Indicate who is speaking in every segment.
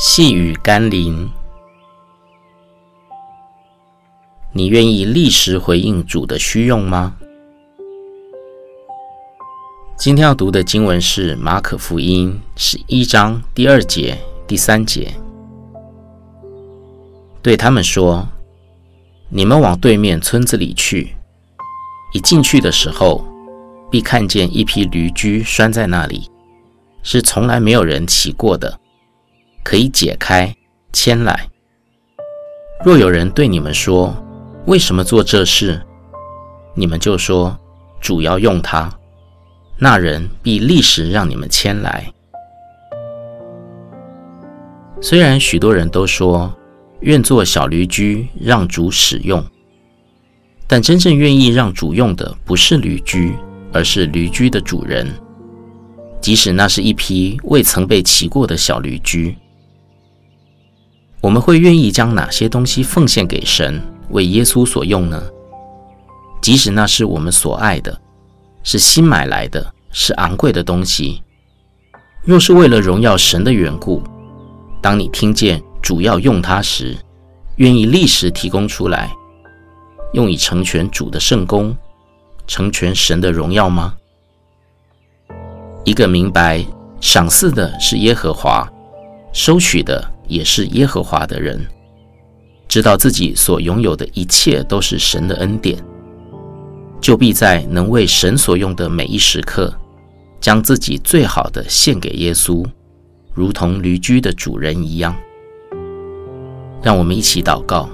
Speaker 1: 细雨甘霖，你愿意立时回应主的需用吗？今天要读的经文是马可福音十一章第二节、第三节。对他们说：“你们往对面村子里去，一进去的时候，必看见一匹驴驹拴在那里，是从来没有人骑过的。”可以解开，牵来。若有人对你们说：“为什么做这事？”你们就说：“主要用它。”那人必立时让你们牵来。虽然许多人都说愿做小驴驹让主使用，但真正愿意让主用的不是驴驹，而是驴驹的主人，即使那是一匹未曾被骑过的小驴驹。我们会愿意将哪些东西奉献给神，为耶稣所用呢？即使那是我们所爱的，是新买来的，是昂贵的东西，若是为了荣耀神的缘故，当你听见主要用它时，愿意立时提供出来，用以成全主的圣工，成全神的荣耀吗？一个明白赏赐的是耶和华，收取的。也是耶和华的人，知道自己所拥有的一切都是神的恩典，就必在能为神所用的每一时刻，将自己最好的献给耶稣，如同驴驹的主人一样。让我们一起祷告，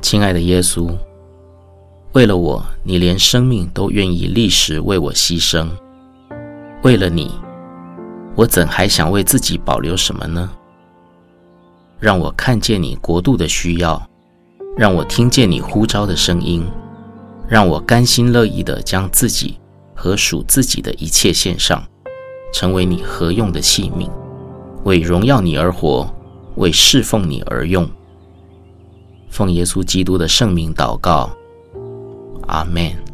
Speaker 1: 亲爱的耶稣，为了我，你连生命都愿意立时为我牺牲，为了你，我怎还想为自己保留什么呢？让我看见你国度的需要，让我听见你呼召的声音，让我甘心乐意地将自己和属自己的一切献上，成为你合用的器皿，为荣耀你而活，为侍奉你而用。奉耶稣基督的圣名祷告，阿门。